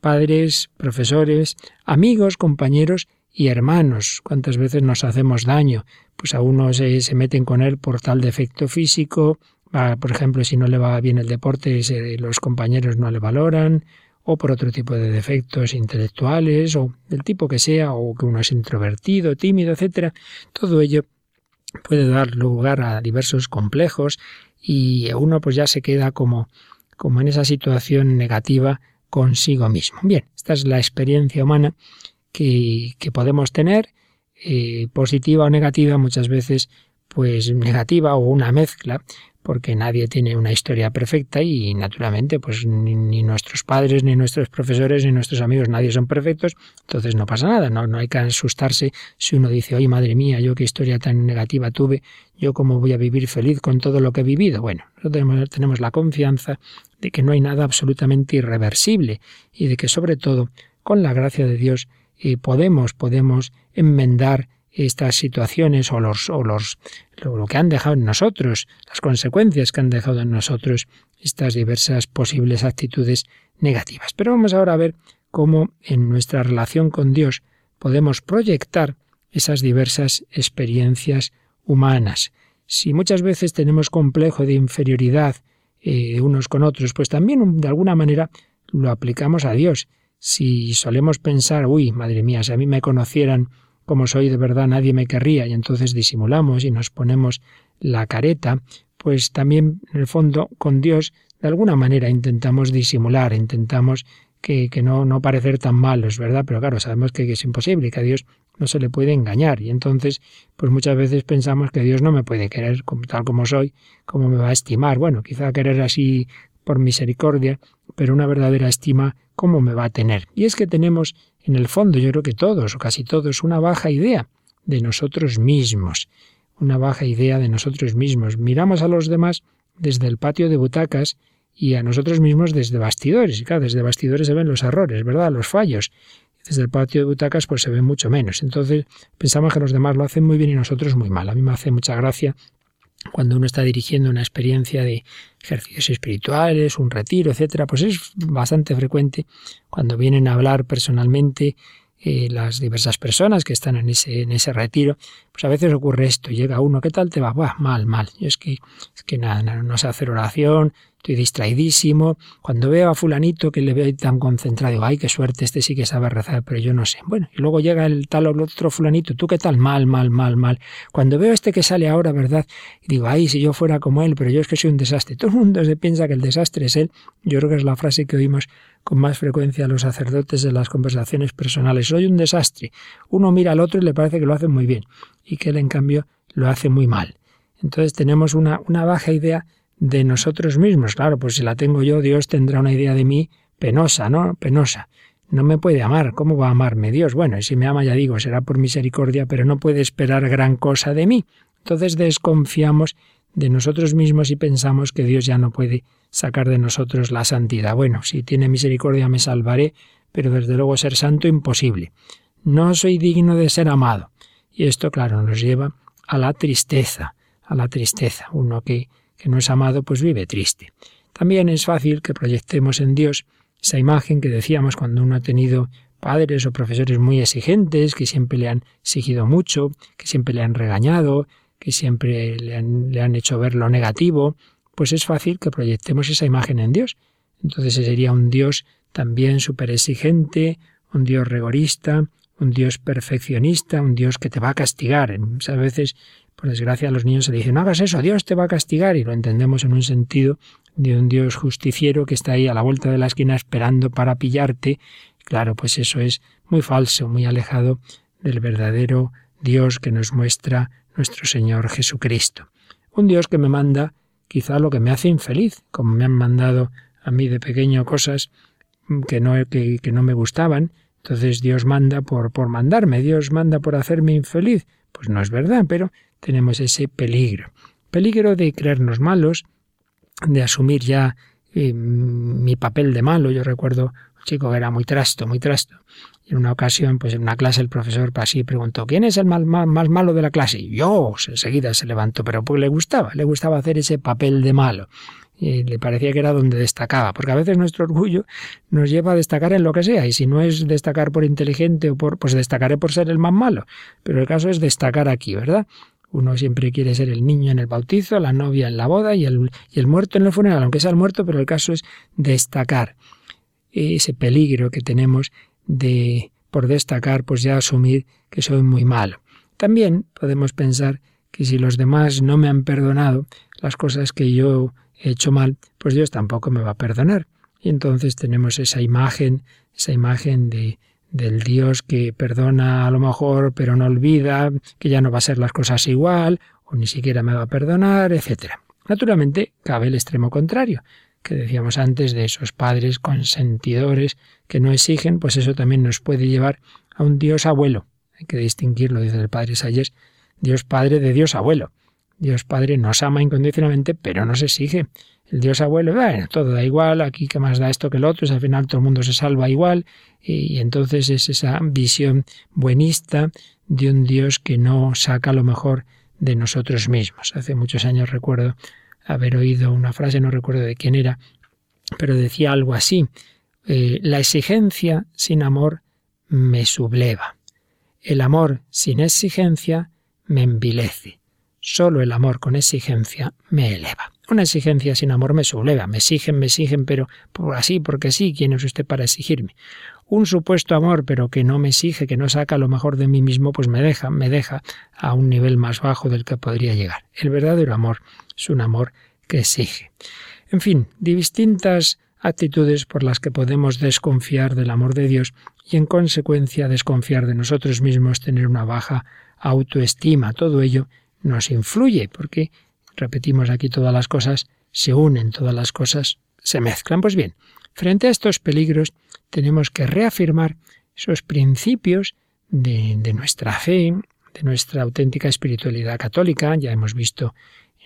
Padres, profesores, amigos, compañeros y hermanos. ¿Cuántas veces nos hacemos daño? Pues a uno se, meten con él por tal defecto físico, por ejemplo, si no le va bien el deporte, se, los compañeros no le valoran, o por otro tipo de defectos intelectuales, o del tipo que sea, o que uno es introvertido, tímido, etcétera. Todo ello puede dar lugar a diversos complejos y uno pues ya se queda como, como en esa situación negativa consigo mismo. Bien, esta es la experiencia humana que, que podemos tener, eh, positiva o negativa, muchas veces pues negativa o una mezcla, porque nadie tiene una historia perfecta y naturalmente pues ni, nuestros padres, ni nuestros profesores, ni nuestros amigos, nadie son perfectos, entonces no pasa nada, no, no hay que asustarse si uno dice, oye madre mía, yo qué historia tan negativa tuve, yo cómo voy a vivir feliz con todo lo que he vivido. Bueno, nosotros tenemos, la confianza de que no hay nada absolutamente irreversible y de que sobre todo con la gracia de Dios eh, podemos, podemos enmendar estas situaciones o los, o los lo, que han dejado en nosotros, las consecuencias que han dejado en nosotros estas diversas posibles actitudes negativas. Pero vamos ahora a ver cómo en nuestra relación con Dios podemos proyectar esas diversas experiencias humanas. Si muchas veces tenemos complejo de inferioridad eh, unos con otros, pues también de alguna manera lo aplicamos a Dios. Si solemos pensar, uy, madre mía, si a mí me conocieran como soy de verdad nadie me querría y entonces disimulamos y nos ponemos la careta, pues también en el fondo con Dios de alguna manera intentamos disimular, intentamos que, que no, no parecer tan malos, ¿verdad? Pero claro, sabemos que es imposible, que a Dios no se le puede engañar y entonces pues muchas veces pensamos que Dios no me puede querer tal como soy, como me va a estimar. Bueno, quizá querer así por misericordia, pero una verdadera estima, ¿cómo me va a tener? Y es que tenemos en el fondo, yo creo que todos o casi todos, una baja idea de nosotros mismos, una baja idea de nosotros mismos. Miramos a los demás desde el patio de butacas y a nosotros mismos desde bastidores. Y claro, desde bastidores se ven los errores, ¿verdad? Los fallos. Desde el patio de butacas pues se ven mucho menos. Entonces pensamos que los demás lo hacen muy bien y nosotros muy mal. A mí me hace mucha gracia cuando uno está dirigiendo una experiencia de ejercicios espirituales, un retiro, etcétera, pues es bastante frecuente cuando vienen a hablar personalmente eh, las diversas personas que están en ese, en ese retiro, pues a veces ocurre esto, llega uno, ¿qué tal te va? mal, mal. Es que, es que nada, no, no sé hacer oración, estoy distraidísimo. Cuando veo a fulanito que le veo tan concentrado, digo, ay, qué suerte, este sí que sabe rezar, pero yo no sé. Bueno, y luego llega el tal o el otro fulanito, ¿tú qué tal? Mal, mal, mal, mal. Cuando veo a este que sale ahora, ¿verdad? Y digo, ay, si yo fuera como él, pero yo es que soy un desastre. Todo el mundo se piensa que el desastre es él. Yo creo que es la frase que oímos con más frecuencia a los sacerdotes en las conversaciones personales. Soy un desastre. Uno mira al otro y le parece que lo hace muy bien, y que él, en cambio, lo hace muy mal. Entonces tenemos una, una baja idea de nosotros mismos. Claro, pues si la tengo yo, Dios tendrá una idea de mí penosa, ¿no? Penosa. No me puede amar. ¿Cómo va a amarme Dios? Bueno, y si me ama, ya digo, será por misericordia, pero no puede esperar gran cosa de mí. Entonces desconfiamos de nosotros mismos y pensamos que Dios ya no puede sacar de nosotros la santidad. Bueno, si tiene misericordia me salvaré, pero desde luego ser santo imposible. No soy digno de ser amado. Y esto, claro, nos lleva a la tristeza, a la tristeza. Uno que que no es amado, pues vive triste. También es fácil que proyectemos en Dios esa imagen que decíamos cuando uno ha tenido padres o profesores muy exigentes, que siempre le han exigido mucho, que siempre le han regañado, que siempre le han, le han hecho ver lo negativo, pues es fácil que proyectemos esa imagen en Dios. Entonces sería un Dios también súper exigente, un Dios rigorista, un Dios perfeccionista, un Dios que te va a castigar. Muchas veces por desgracia a los niños se le dice, no hagas eso, Dios te va a castigar, y lo entendemos en un sentido de un Dios justiciero que está ahí a la vuelta de la esquina esperando para pillarte. Claro, pues eso es muy falso, muy alejado del verdadero Dios que nos muestra nuestro Señor Jesucristo. Un Dios que me manda quizá lo que me hace infeliz, como me han mandado a mí de pequeño cosas que no, que no me gustaban. Entonces Dios manda por, por mandarme, Dios manda por hacerme infeliz. Pues no es verdad, pero tenemos ese peligro. Peligro de creernos malos, de asumir ya eh, mi papel de malo. Yo recuerdo un chico que era muy trasto, muy trasto. En una ocasión, pues en una clase el profesor así preguntó, ¿quién es el más, malo de la clase? Y yo, enseguida se levantó, pero pues le gustaba, le gustaba hacer ese papel de malo. Y le parecía que era donde destacaba, porque a veces nuestro orgullo nos lleva a destacar en lo que sea, y si no es destacar por inteligente o por, pues destacaré por ser el más malo, pero el caso es destacar aquí, ¿verdad? Uno siempre quiere ser el niño en el bautizo, la novia en la boda y el, y el muerto en el funeral, aunque sea el muerto, pero el caso es destacar ese peligro que tenemos de, por destacar, pues ya asumir que soy muy malo. También podemos pensar que si los demás no me han perdonado las cosas que yo he hecho mal, pues Dios tampoco me va a perdonar. Y entonces tenemos esa imagen, esa imagen de, del Dios que perdona a lo mejor, pero no olvida, que ya no va a ser las cosas igual, o ni siquiera me va a perdonar, etc. Naturalmente, cabe el extremo contrario, que decíamos antes de esos padres consentidores que no exigen, pues eso también nos puede llevar a un Dios abuelo. Hay que distinguirlo, dice el padre Salles, Dios padre de Dios abuelo. Dios padre nos ama incondicionalmente, pero nos exige. El Dios abuelo, bueno, todo da igual, aquí que más da esto que lo otro, al final todo el mundo se salva igual, y, y entonces es esa visión buenista de un Dios que no saca lo mejor de nosotros mismos. Hace muchos años recuerdo haber oído una frase, no recuerdo de quién era, pero decía algo así, eh, la exigencia sin amor me subleva, el amor sin exigencia me envilece, solo el amor con exigencia me eleva. Una exigencia sin amor me subleva, me exigen, me exigen, pero por así, porque sí, ¿quién es usted para exigirme? Un supuesto amor, pero que no me exige, que no saca lo mejor de mí mismo, pues me deja, me deja a un nivel más bajo del que podría llegar. El verdadero amor es un amor que exige. En fin, distintas actitudes por las que podemos desconfiar del amor de Dios y en consecuencia desconfiar de nosotros mismos, tener una baja autoestima. Todo ello nos influye porque, repetimos aquí, todas las cosas se unen, todas las cosas se mezclan. Pues bien, frente a estos peligros tenemos que reafirmar esos principios de, nuestra fe, de nuestra auténtica espiritualidad católica. Ya hemos visto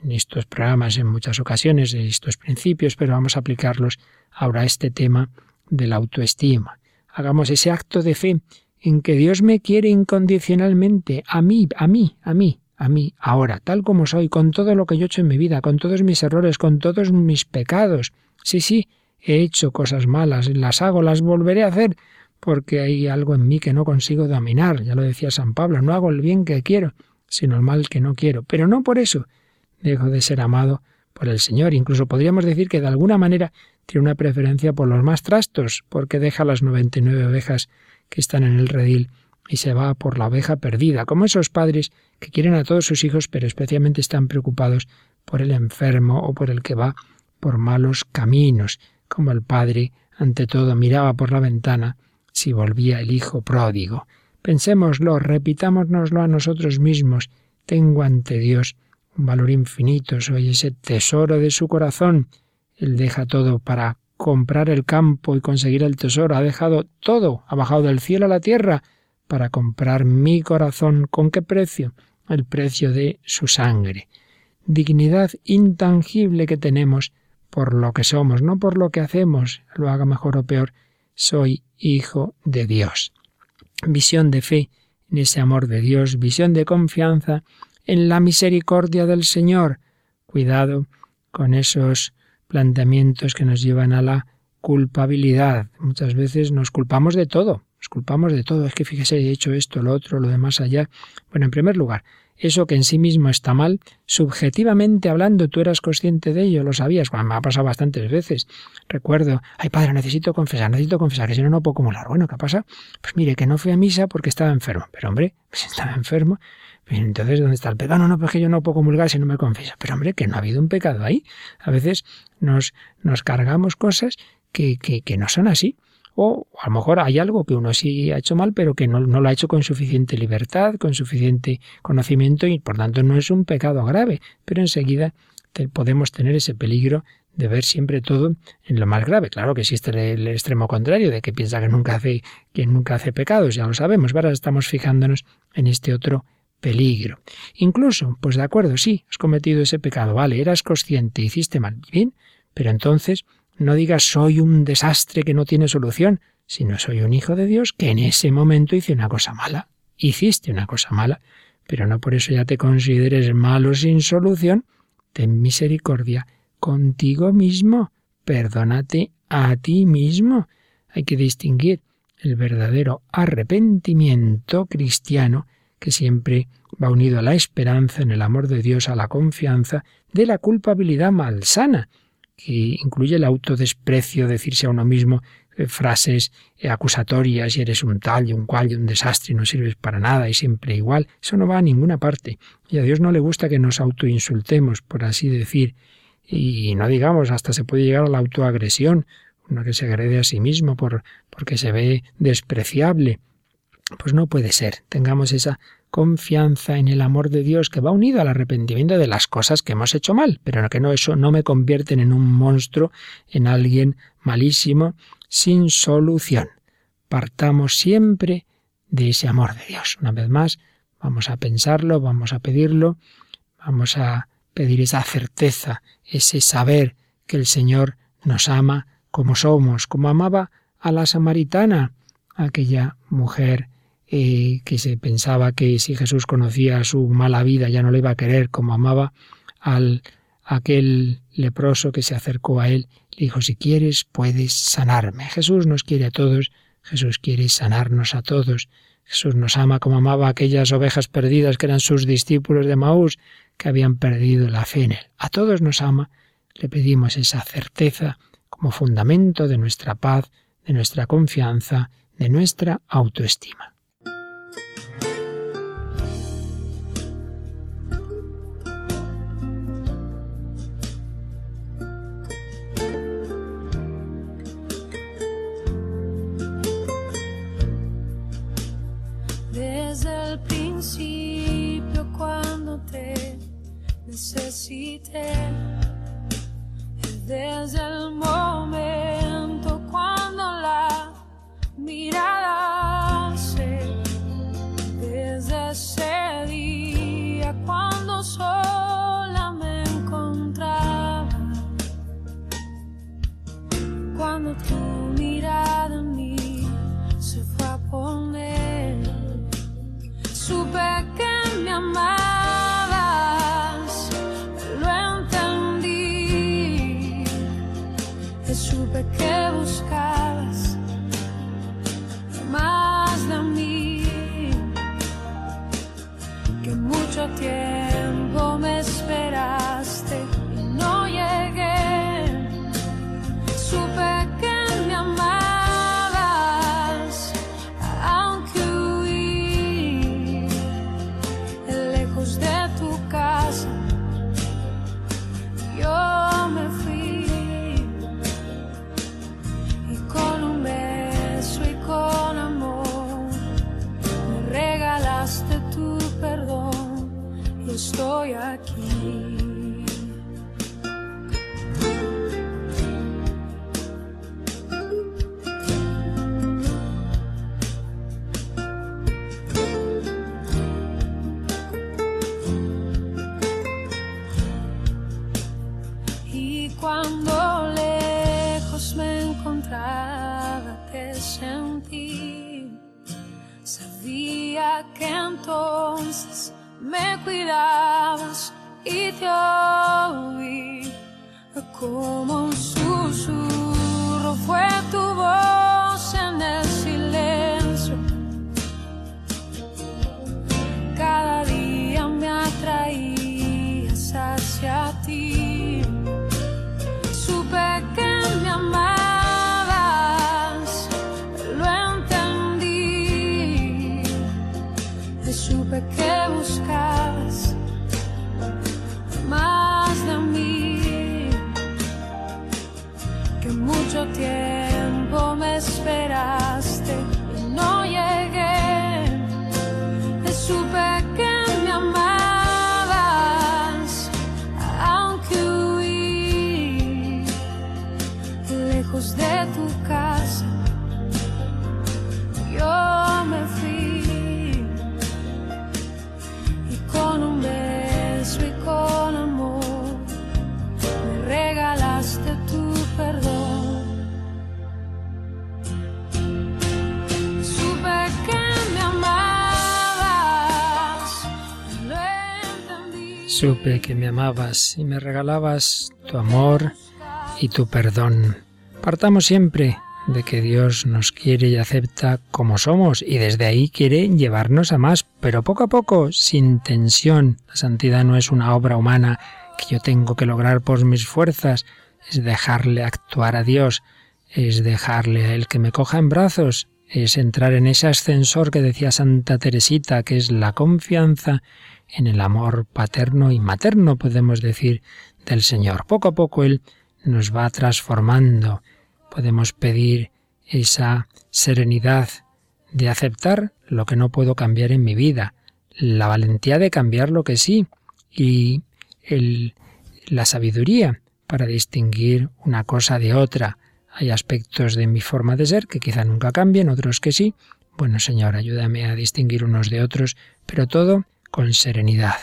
en estos programas en muchas ocasiones estos principios, pero vamos a aplicarlos ahora a este tema de la autoestima. Hagamos ese acto de fe en que Dios me quiere incondicionalmente, a mí, a mí, a mí, a mí, ahora, tal como soy, con todo lo que yo he hecho en mi vida, con todos mis errores, con todos mis pecados. Sí, sí, he hecho cosas malas, las hago, las volveré a hacer, porque hay algo en mí que no consigo dominar. Ya lo decía San Pablo, no hago el bien que quiero, sino el mal que no quiero. Pero no por eso dejo de ser amado por el Señor. Incluso podríamos decir que de alguna manera tiene una preferencia por los más trastos, porque deja las 99 ovejas que están en el redil y se va por la oveja perdida, como esos padres que quieren a todos sus hijos, pero especialmente están preocupados por el enfermo o por el que va por malos caminos, como el padre, ante todo, miraba por la ventana si volvía el hijo pródigo. Pensémoslo, repitámonoslo a nosotros mismos. Tengo ante Dios un valor infinito, soy ese tesoro de su corazón. Él deja todo para comprar el campo y conseguir el tesoro, ha dejado todo, ha bajado del cielo a la tierra para comprar mi corazón. ¿Con qué precio? El precio de su sangre. Dignidad intangible que tenemos por lo que somos, no por lo que hacemos, lo haga mejor o peor, soy hijo de Dios. Visión de fe en ese amor de Dios, visión de confianza en la misericordia del Señor. Cuidado con esos planteamientos que nos llevan a la culpabilidad. Muchas veces nos culpamos de todo, nos culpamos de todo. Es que fíjese, he hecho esto, lo otro, lo demás allá. Bueno, en primer lugar, eso que en sí mismo está mal, subjetivamente hablando, tú eras consciente de ello, lo sabías. Bueno, me ha pasado bastantes veces. Recuerdo, ay padre, necesito confesar, necesito confesar, que si no, no puedo acumular. Bueno, ¿qué ha pasado? Pues mire, que no fui a misa porque estaba enfermo. Pero hombre, pues estaba enfermo. Entonces, ¿dónde está el pecado? No, no, porque yo no puedo comulgar si no me confieso. Pero hombre, que no ha habido un pecado ahí. A veces nos, nos cargamos cosas que, que, que no son así. O a lo mejor hay algo que uno sí ha hecho mal, pero que no, lo ha hecho con suficiente libertad, con suficiente conocimiento y por tanto no es un pecado grave. Pero enseguida podemos tener ese peligro de ver siempre todo en lo más grave. Claro que existe el, el extremo contrario, de que piensa que nunca hace, que nunca hace pecados, ya lo sabemos. Ahora estamos fijándonos en este otro peligro. Incluso, pues de acuerdo, sí, has cometido ese pecado, vale, eras consciente, hiciste mal, bien, pero entonces no digas soy un desastre que no tiene solución, sino soy un hijo de Dios que en ese momento hice una cosa mala. Hiciste una cosa mala, pero no por eso ya te consideres malo sin solución. Ten misericordia contigo mismo. Perdónate a ti mismo. Hay que distinguir el verdadero arrepentimiento cristiano que siempre va unido a la esperanza en el amor de Dios, a la confianza, de la culpabilidad malsana, que incluye el autodesprecio, decirse a uno mismo eh, frases eh, acusatorias y eres un tal y un cual y un desastre y no sirves para nada y siempre igual. Eso no va a ninguna parte. Y a Dios no le gusta que nos autoinsultemos, por así decir. Y no digamos, hasta se puede llegar a la autoagresión, uno que se agrede a sí mismo por, porque se ve despreciable. Pues no puede ser. Tengamos esa confianza en el amor de Dios que va unido al arrepentimiento de las cosas que hemos hecho mal, pero que no eso no me convierten en un monstruo, en alguien malísimo, sin solución. Partamos siempre de ese amor de Dios. Una vez más, vamos a pensarlo, vamos a pedirlo, vamos a pedir esa certeza, ese saber que el Señor nos ama como somos, como amaba a la samaritana, aquella mujer eh, que se pensaba que si Jesús conocía su mala vida ya no le iba a querer como amaba al aquel leproso que se acercó a él, le dijo, si quieres puedes sanarme. Jesús nos quiere a todos, Jesús quiere sanarnos a todos. Jesús nos ama como amaba a aquellas ovejas perdidas que eran sus discípulos de Maús, que habían perdido la fe en él. A todos nos ama, le pedimos esa certeza como fundamento de nuestra paz, de nuestra confianza, de nuestra autoestima. Principio cuando te necesité, desde el momento cuando lejos me encontraba, te sentí. Sabía que entonces me cuidabas y te oí. Como un susurro fue tu voz Supe que me amabas y me regalabas tu amor y tu perdón. Partamos siempre de que Dios nos quiere y acepta como somos y desde ahí quiere llevarnos a más, pero poco a poco, sin tensión. La santidad no es una obra humana que yo tengo que lograr por mis fuerzas, es dejarle actuar a Dios, es dejarle a Él que me coja en brazos, es entrar en ese ascensor que decía Santa Teresita, que es la confianza en el amor paterno y materno, podemos decir, del Señor. Poco a poco Él nos va transformando. Podemos pedir esa serenidad de aceptar lo que no puedo cambiar en mi vida, la valentía de cambiar lo que sí y el, la sabiduría para distinguir una cosa de otra. Hay aspectos de mi forma de ser que quizá nunca cambien, otros que sí. Bueno, Señor, ayúdame a distinguir unos de otros, pero todo con serenidad.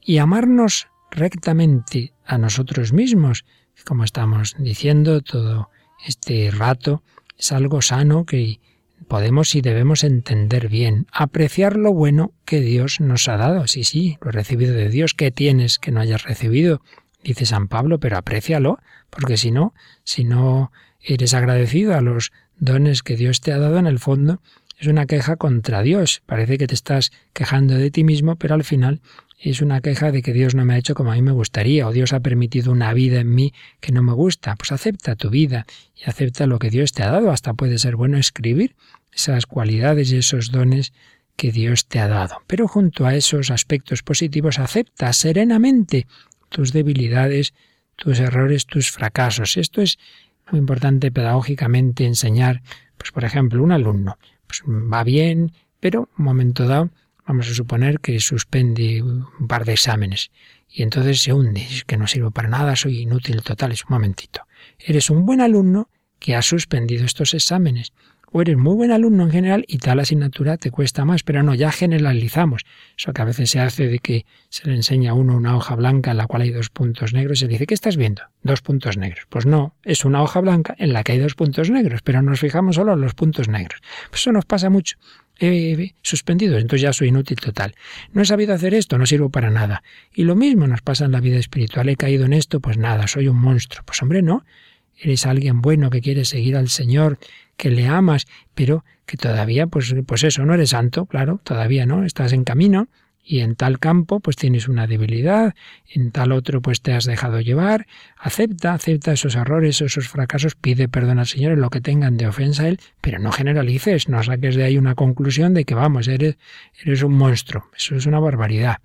Y amarnos rectamente a nosotros mismos, como estamos diciendo todo este rato, es algo sano que podemos y debemos entender bien, apreciar lo bueno que Dios nos ha dado. Sí, sí, lo he recibido de Dios. ¿Qué tienes que no hayas recibido? Dice San Pablo, pero aprécialo, porque si no, si no eres agradecido a los dones que Dios te ha dado en el fondo, es una queja contra Dios. Parece que te estás quejando de ti mismo, pero al final es una queja de que Dios no me ha hecho como a mí me gustaría, o Dios ha permitido una vida en mí que no me gusta. Pues acepta tu vida y acepta lo que Dios te ha dado. Hasta puede ser bueno escribir esas cualidades y esos dones que Dios te ha dado. Pero junto a esos aspectos positivos, acepta serenamente tus debilidades, tus errores, tus fracasos. Esto es muy importante pedagógicamente enseñar, pues por ejemplo, un alumno pues va bien, pero un momento dado vamos a suponer que suspende un par de exámenes y entonces se hunde, es que no sirvo para nada, soy inútil total, es un momentito. Eres un buen alumno que ha suspendido estos exámenes o eres muy buen alumno en general y tal asignatura te cuesta más, pero no, ya generalizamos. Eso que a veces se hace de que se le enseña a uno una hoja blanca en la cual hay dos puntos negros y se dice, ¿qué estás viendo? Dos puntos negros. Pues no, es una hoja blanca en la que hay dos puntos negros, pero nos fijamos solo en los puntos negros. Pues eso nos pasa mucho. He suspendido, entonces ya soy inútil total. No he sabido hacer esto, no sirvo para nada. Y lo mismo nos pasa en la vida espiritual. He caído en esto, pues nada, soy un monstruo. Pues hombre, no. Eres alguien bueno que quiere seguir al Señor, que le amas, pero que todavía, pues, pues eso, no eres santo, claro, todavía no, estás en camino y en tal campo pues tienes una debilidad, en tal otro pues te has dejado llevar, acepta, acepta esos errores, esos fracasos, pide perdón al Señor en lo que tengan de ofensa a Él, pero no generalices, no saques de ahí una conclusión de que vamos, eres, eres un monstruo, eso es una barbaridad.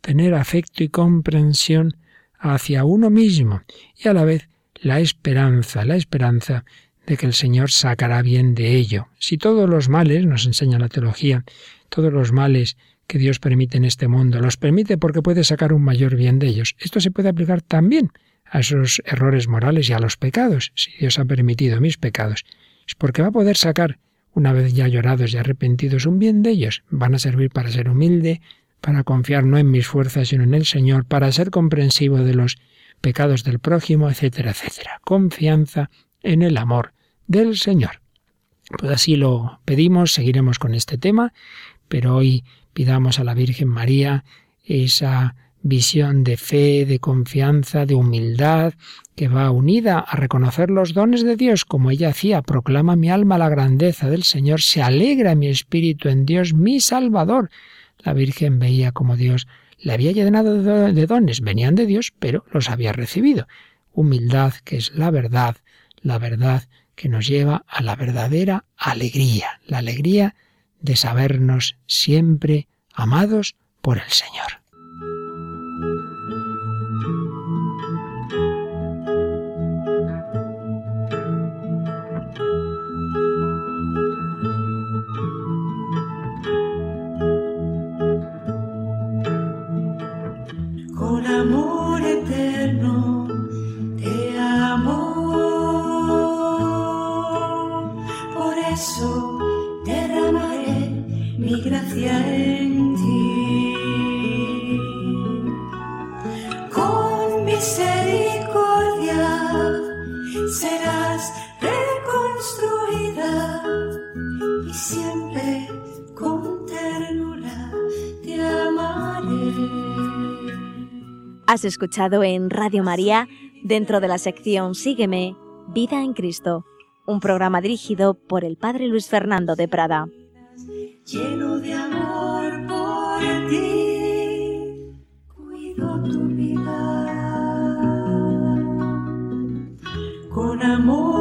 Tener afecto y comprensión hacia uno mismo y a la vez la esperanza, la esperanza de que el Señor sacará bien de ello. Si todos los males, nos enseña la teología, todos los males que Dios permite en este mundo, los permite porque puede sacar un mayor bien de ellos. Esto se puede aplicar también a esos errores morales y a los pecados. Si Dios ha permitido mis pecados, es porque va a poder sacar, una vez ya llorados y arrepentidos, un bien de ellos. Van a servir para ser humilde, para confiar no en mis fuerzas, sino en el Señor, para ser comprensivo de los pecados del prójimo, etcétera, etcétera. Confianza en el amor del Señor. Pues así lo pedimos, seguiremos con este tema, pero hoy pidamos a la Virgen María esa visión de fe, de confianza, de humildad, que va unida a reconocer los dones de Dios, como ella hacía, proclama mi alma la grandeza del Señor, se alegra mi espíritu en Dios, mi Salvador. La Virgen veía como Dios le había llenado de dones, venían de Dios, pero los había recibido. Humildad, que es la verdad, la verdad que nos lleva a la verdadera alegría, la alegría de sabernos siempre amados por el Señor. Has escuchado en Radio María, dentro de la sección Sígueme, Vida en Cristo, un programa dirigido por el Padre Luis Fernando de Prada. lleno de amor por ti, cuido tu vida con amor.